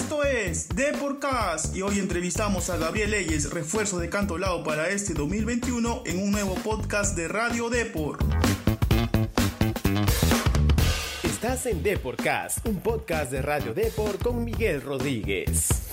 Esto es Deporcast y hoy entrevistamos a Gabriel Leyes, refuerzo de Canto Lao para este 2021 en un nuevo podcast de Radio Depor. Estás en Deporcast, un podcast de Radio Depor con Miguel Rodríguez.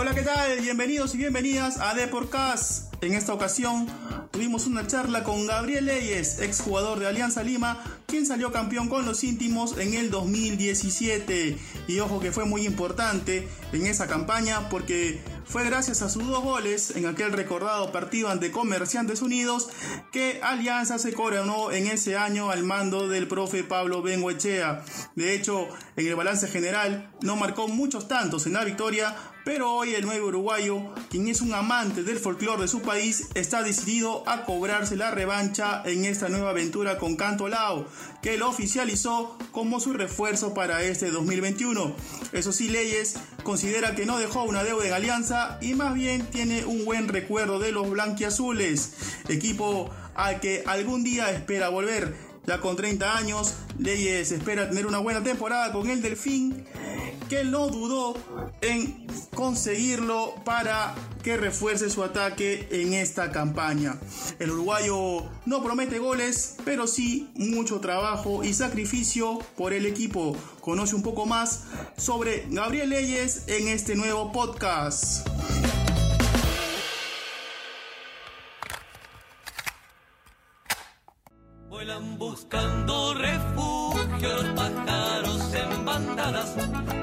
Hola, ¿qué tal? Bienvenidos y bienvenidas a Deporcast. En esta ocasión tuvimos una charla con Gabriel Leyes, exjugador de Alianza Lima, quien salió campeón con los íntimos en el 2017. Y ojo que fue muy importante en esa campaña porque fue gracias a sus dos goles en aquel recordado partido ante Comerciantes Unidos que Alianza se coronó en ese año al mando del profe Pablo Bengoechea. De hecho, en el balance general no marcó muchos tantos en la victoria, pero hoy el nuevo uruguayo, quien es un amante del folclore de su país, está decidido a cobrarse la revancha en esta nueva aventura con Canto Lao, que lo oficializó como su refuerzo para este 2021. Eso sí, Leyes considera que no dejó una deuda en Alianza y más bien tiene un buen recuerdo de los blanquiazules, equipo al que algún día espera volver. Ya con 30 años, Leyes espera tener una buena temporada con el Delfín, que no dudó en conseguirlo para que refuerce su ataque en esta campaña. El uruguayo no promete goles, pero sí mucho trabajo y sacrificio por el equipo. Conoce un poco más sobre Gabriel Leyes en este nuevo podcast. Vuelan buscando refugio los pájaros en bandadas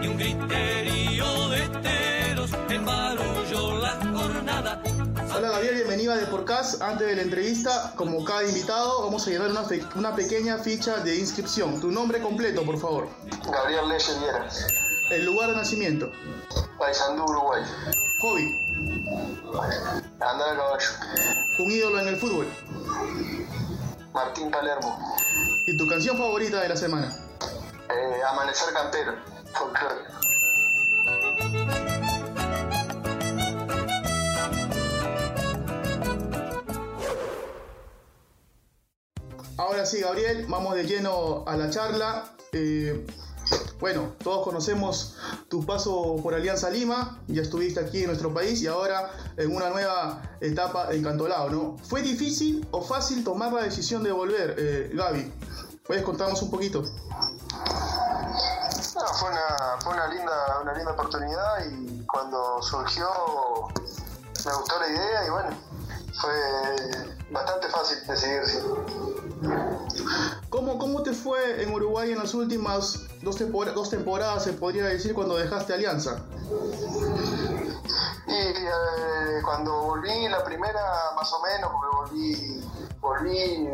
y un griterío de teros embarulló la jornada. Hola Gabriel, bienvenido a Deporcast. Antes de la entrevista, como cada invitado, vamos a llenar una, fe- una pequeña ficha de inscripción. Tu nombre completo, por favor. Gabriel Leyes El lugar de nacimiento. Paisandú, Uruguay. Hobby. Andar a caballo. Un ídolo en el fútbol. Martín Palermo. Y tu canción favorita de la semana. Eh, Amanecer Campero. Folclore. Ahora sí, Gabriel, vamos de lleno a la charla. Eh, bueno, todos conocemos tu paso por Alianza Lima, ya estuviste aquí en nuestro país y ahora en una nueva etapa en Cantolao, ¿no? ¿Fue difícil o fácil tomar la decisión de volver, eh, Gaby? ¿Puedes contarnos un poquito? No, fue una, fue una linda, una linda oportunidad y cuando surgió me gustó la idea y bueno, fue bastante fácil decidirse. ¿Cómo, ¿Cómo te fue en Uruguay en las últimas dos, tempora- dos temporadas, se podría decir, cuando dejaste Alianza? Y eh, cuando volví la primera, más o menos, porque volví, volví,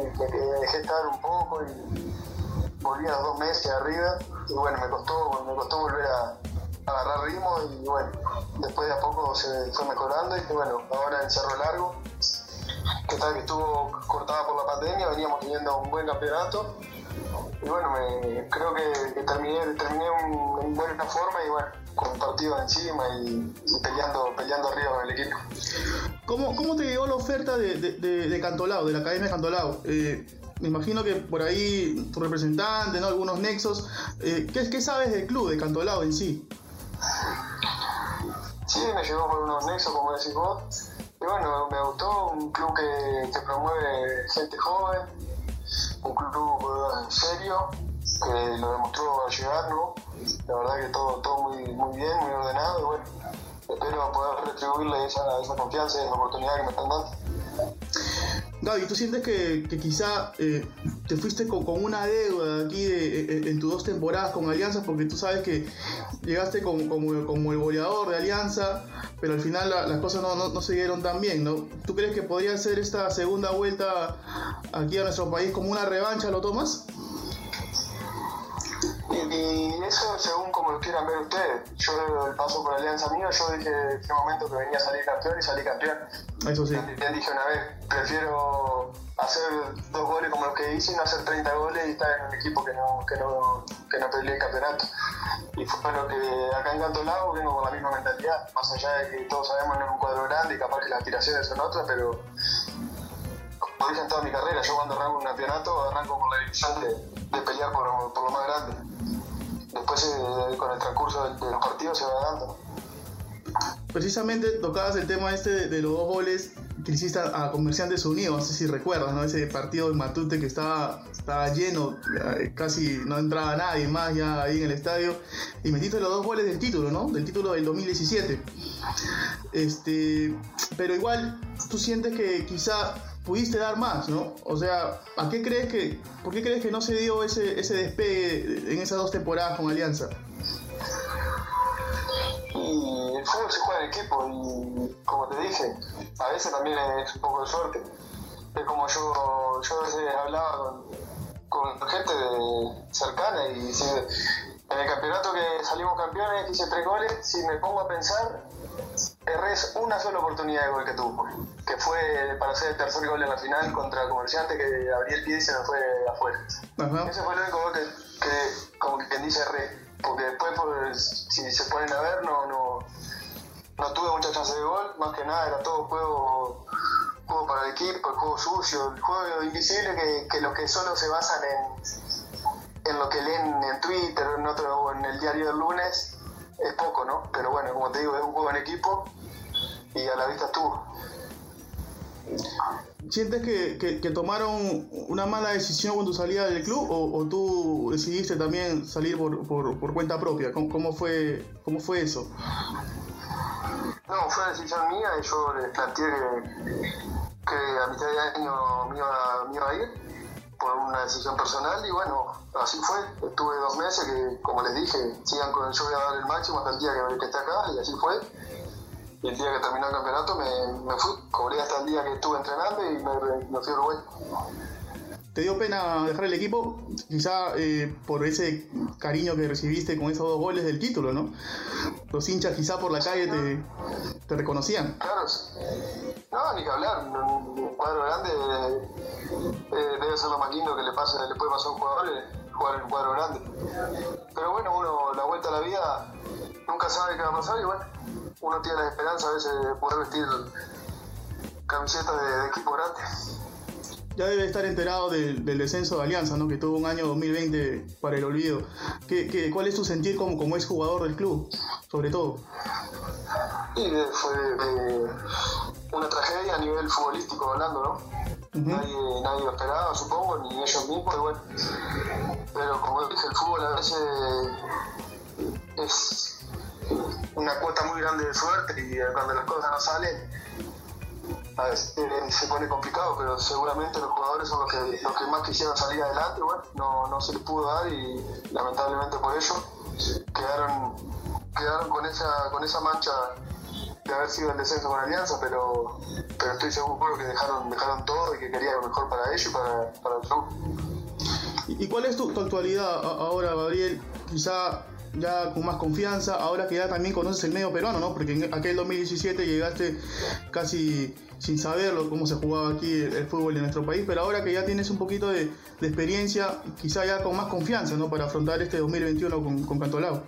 dejé estar un poco y volví a dos meses arriba. Y bueno, me costó, me costó volver a, agarrar ritmo y bueno, después de a poco se fue mejorando y bueno, ahora en Cerro Largo, que tal que estuvo cortada por la pandemia, veníamos teniendo un buen campeonato. Y bueno, me, creo que, que terminé, terminé en, en buena forma y bueno, con partidos encima y, y peleando, peleando arriba con el equipo. ¿Cómo, cómo te llegó la oferta de, de, de- de Cantolao, de la Academia de Cantolao? Eh, me imagino que por ahí tu representante, ¿no? algunos nexos. Eh, ¿qué, qué sabes del club de Cantolao en sí? Sí, me llegó por unos nexos, como decís vos. Y bueno, me gustó, un club que, que promueve gente joven, un club eh, serio, que lo demostró al llegar, ¿no? La verdad que todo, todo muy, muy bien, muy ordenado, y bueno, espero poder retribuirle esa, esa confianza y esa oportunidad que me están dando. Gaby, ¿tú sientes que, quizá eh, te fuiste con, una deuda aquí de- en, en tus dos temporadas con Alianza? Porque tú sabes que llegaste como, el goleador de Alianza, pero al final la- las cosas no, no, no se dieron tan bien, ¿no? ¿Tú crees que podría ser esta segunda vuelta aquí a nuestro país como una revancha? ¿Lo tomas? Y, eso según como lo quieran ver ustedes. Yo el paso por Alianza mío, yo dije en ese momento que venía a salir campeón y salí campeón. Eso sí. Ya dije una vez, prefiero hacer dos goles como los que hice y no hacer 30 goles y estar en un equipo que no, que no, que no pelee el campeonato. Y fue lo que acá en Cantolao vengo con la misma mentalidad, más allá de que todos sabemos no es un cuadro grande y capaz que las aspiraciones son otras, pero como dije en toda mi carrera, yo cuando arranco un campeonato arranco con la ilusión de, de pelear por, lo- más grande. después eh, con el transcurso de, de los partidos se va dando. Precisamente tocabas el tema este de, los dos goles que hiciste a, a Comerciantes Unidos, no sé si recuerdas, ¿no? Ese partido en Matute que estaba, estaba lleno, eh, casi no entraba nadie más ya ahí en el estadio, y metiste los dos goles del título, ¿no? Del título del 2017. Este, pero igual, tú sientes que quizá pudiste dar más, ¿no? O sea, ¿a qué crees que, por qué crees que no se dio ese, ese despegue en esas dos temporadas con Alianza? Y el fútbol se juega en equipo y como te dije, a veces también es un poco de suerte. Es como yo, yo a veces hablaba con, gente de, cercana y si en el campeonato que salimos campeones hice tres goles, si me pongo a pensar, erré una sola oportunidad de gol que tuvo, que fue para hacer el tercer gol en la final contra Comerciante que abrí el pie y se me fue afuera. Ajá. Ese fue el único gol que, que como que quien dice erré, porque después pues, si se ponen a ver no, no, no tuve mucha chance de gol, más que nada era todo juego, juego para el equipo, el juego sucio, el juego invisible que, que los que solo se basan en, en lo que leen en Twitter en otro, o en el diario del lunes es poco, ¿no? Pero bueno, como te digo, es un juego en equipo y a la vista estuvo. ¿Sientes que, que- que tomaron una mala decisión cuando salías del club o, o tú decidiste también salir por, por, por cuenta propia? ¿Cómo, cómo fue, ¿Cómo fue eso? No, fue decisión mía y yo les planteé que, que a mitad de año me iba, me iba a ir por una decisión personal y bueno, así fue. Estuve dos meses que, como les dije, sigan con yo voy a dar el máximo hasta el día que, que esté acá y así fue. Y el día que terminó el campeonato me, me fui, cobré hasta el día que estuve entrenando y me, me fui a Uruguay. ¿Te dio pena dejar el equipo? Quizá eh, por ese cariño que recibiste con esos dos goles del título, ¿no? Los hinchas quizá por la calle te, te reconocían. Claro, no, ni que hablar. Un cuadro grande eh, debe ser lo más lindo que le, pase, le puede pasar a un jugador, eh, jugar en un cuadro grande. Pero bueno, uno, la vuelta a la vida, nunca sabe qué va a pasar y bueno, uno tiene la esperanza a veces de poder vestir camisetas de, de equipo grande. Ya debe estar enterado del, del descenso de Alianza, ¿no? Que tuvo un año 2020 para el olvido. ¿Qué, qué, cuál es tu sentir como, como ex jugador del club? Sobre todo. Y eh, fue eh, una tragedia a nivel futbolístico hablando, ¿no? Nadie, nadie lo esperaba, supongo, ni ellos mismos, y bueno. Pero como dije, el fútbol a veces es una cuota muy grande de suerte y cuando las cosas no salen, a veces eh, se pone complicado, pero seguramente los jugadores son los que, los que más quisieron salir adelante, bueno, no, no se les pudo dar y lamentablemente por ello quedaron, quedaron con esa, con esa mancha de haber sido el descenso con Alianza, pero, pero estoy seguro que dejaron, dejaron todo y que querían lo mejor para ellos y para, el club. ¿Y, cuál es tu, tu actualidad ahora, Gabriel? Quizá ya con más confianza, ahora que ya también conoces el medio peruano, ¿no? Porque en aquel 2017 llegaste casi sin saberlo cómo se jugaba aquí el, fútbol en nuestro país, pero ahora que ya tienes un poquito de, de experiencia, quizá ya con más confianza, ¿no? Para afrontar este 2021 con, con Cantolao.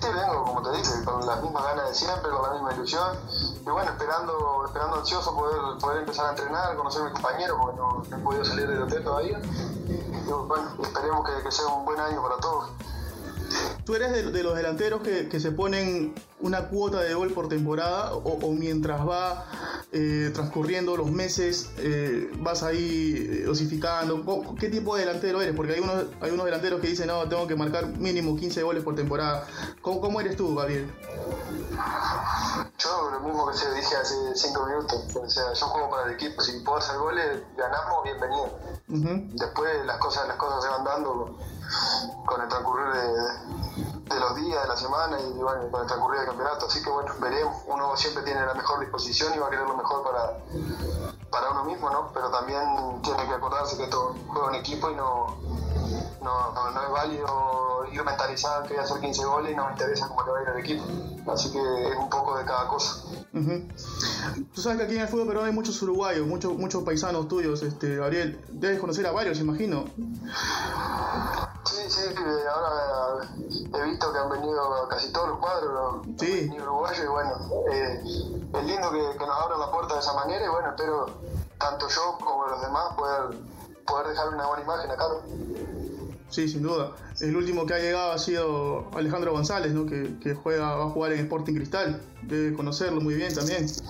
Sí, vengo, como te dije, con las mismas ganas de siempre, con la misma ilusión. Y bueno, esperando, esperando ansioso poder, poder empezar a entrenar, conocer a mis compañeros, porque no, he podido salir del hotel todavía. Y bueno, esperemos que, sea un buen año para todos. ¿Tú eres de, los delanteros que, que se ponen una cuota de gol por temporada o mientras va eh, transcurriendo los meses eh, vas ahí eh, dosificando? ¿Cómo- ¿Qué tipo de delantero eres? Porque hay unos, hay unos delanteros que dicen, no, tengo que marcar mínimo 15 goles por temporada. ¿Cómo, cómo eres tú, Gabriel? Yo lo mismo que se dije hace cinco minutos. O sea, yo juego para el equipo. Si puedo hacer goles, ganamos, bienvenido. Después las cosas, las cosas se van dando con el transcurrir de, de los días, de la semana y bueno, con el transcurrir del campeonato. Así que bueno, veremos. Uno siempre tiene la mejor disposición y va a querer lo mejor para, para uno mismo, ¿no? Pero también tiene que acordarse que esto juega en equipo y no, no, no, es válido ir mentalizado que voy hacer 15 goles y no me interesa cómo le va a ir al equipo. Así que es un poco de cada cosa. Ujú. Tú sabes que aquí en el fútbol peruano hay muchos uruguayos, muchos, muchos paisanos tuyos, este, Gabriel. Debes conocer a varios, imagino. Sí, ahora he visto que han venido casi todos los cuadros. Sí. Uruguayos y bueno, eh, es lindo que, que nos abran la puerta de esa manera y bueno, espero tanto yo como los demás poder, poder dejar una buena imagen acá. Sí, sin duda. El último que ha llegado ha sido Alejandro González, ¿no? que, que juega, va a jugar en Sporting Cristal. Debe conocerlo muy bien también. Sí,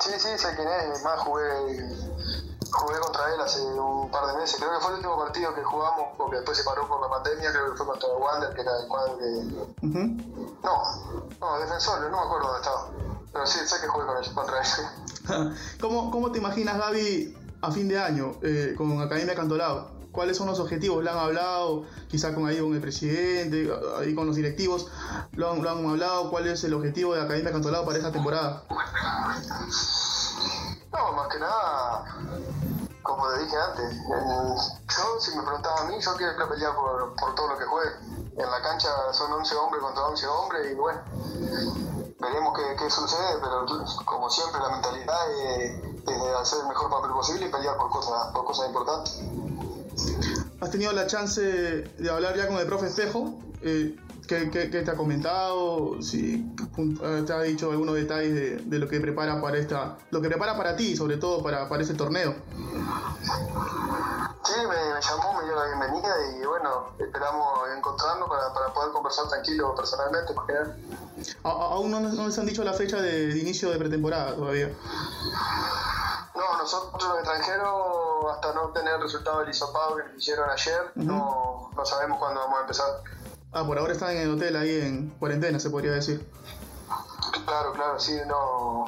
sí, sé quién es. Más jugué, jugué contra él hace un par de meses. Creo que fue el último partido que jugamos, porque después se paró por la pandemia. Creo que fue contra el Wander, que era el cuadro que. No, no, defensor, no me acuerdo dónde estaba. Pero sí, sé que jugué con él, contra él. ¿Cómo, ¿Cómo te imaginas, Gaby, a fin de año eh, con Academia Cantolao? ¿Cuáles son los objetivos? ¿Le han hablado quizá con ahí con el presidente, ahí con los directivos? ¿Lo han, lo han hablado? ¿Cuál es el objetivo de Academia Cantolao para esta temporada? No, más que nada, como te dije antes, yo si me preguntaba a mí, yo quiero pelear por, todo lo que juegue. En la cancha son 11 hombres contra 11 hombres y bueno, veremos qué, sucede, pero como siempre la mentalidad es, de hacer el mejor papel posible y pelear por cosas, por cosas importantes. ¿Has tenido la chance de hablar ya con el profe Espejo? Eh, ¿qué, te ha comentado? Si te ha dicho algunos detalles de, de, lo que prepara para esta, lo que prepara para ti, sobre todo para, para este torneo. Sí, me, me, llamó, me dio la bienvenida y bueno, esperamos encontrarnos para, para poder conversar tranquilo personalmente. ¿Aún no, no les han dicho la fecha de, de inicio de pretemporada todavía? No, nosotros los extranjeros, hasta no tener el resultado del hisopado que nos hicieron ayer, uh -huh. no, no sabemos cuándo vamos a empezar. Ah, por ahora están en el hotel ahí en cuarentena, se podría decir. Claro, claro, sí, no.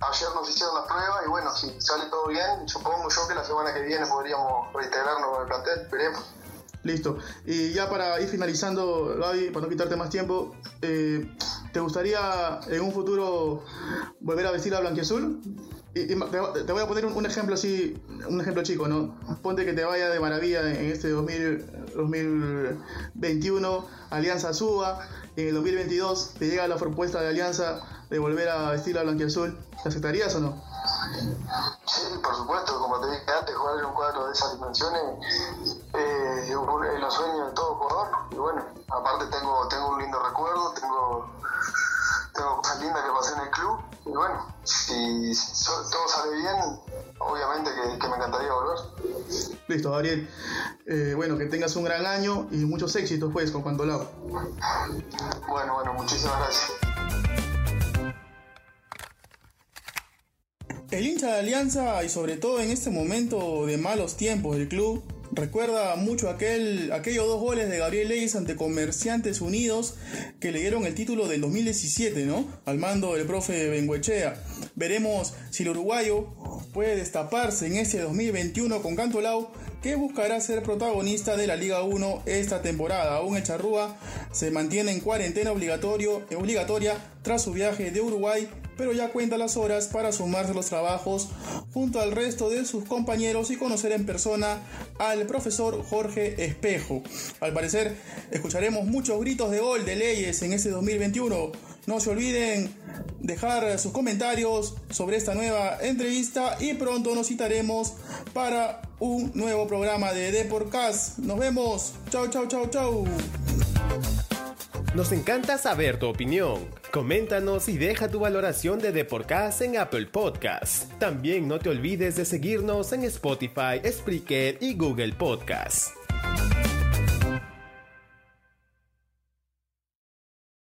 Ayer nos hicieron las pruebas y bueno, si sale todo bien, supongo yo que la semana que viene podríamos reintegrarnos con el plantel, veremos. Listo. Y ya para ir finalizando, Gaby, para no quitarte más tiempo, eh, ¿te gustaría en un futuro volver a vestir a blanquiazul? Y, y te, te, voy a poner un, ejemplo así, un ejemplo chico, ¿no? Ponte que te vaya de maravilla en este 2000, 2021, Alianza suba, y en el 2022 te llega la propuesta de Alianza de volver a vestir a blanquiazul, ¿te aceptarías o no? Sí, por supuesto, como te dije antes, jugar en un cuadro de esas dimensiones eh, es los sueños de todo jugador. Y bueno, aparte tengo, tengo un lindo recuerdo, tengo, tengo cosas lindas que pasé en el club. Y bueno, si, si todo sale bien, obviamente que, que, me encantaría volver. Listo, Gabriel. Eh, bueno, que tengas un gran año y muchos éxitos pues con Pantolao. Bueno, bueno, muchísimas gracias. El hincha de Alianza y sobre todo en este momento de malos tiempos del club recuerda mucho aquel, aquellos dos goles de Gabriel Leyes ante Comerciantes Unidos que le dieron el título del 2017, ¿no? Al mando del profe Benguechea. Veremos si el uruguayo puede destaparse en este 2021 con Cantolao que buscará ser protagonista de la Liga 1 esta temporada. Aún el Charrúa se mantiene en cuarentena obligatorio, obligatoria tras su viaje de Uruguay, pero ya cuenta las horas para sumarse a los trabajos junto al resto de sus compañeros y conocer en persona al profesor Jorge Espejo. Al parecer, escucharemos muchos gritos de gol de leyes en este 2021. No se olviden dejar sus comentarios sobre esta nueva entrevista y pronto nos citaremos para un nuevo programa de Deporcast. Nos vemos. Chau, chau, chau, chau. Nos encanta saber tu opinión. Coméntanos y deja tu valoración de Deporcast en Apple Podcast. También no te olvides de seguirnos en Spotify, Spreaker y Google Podcast.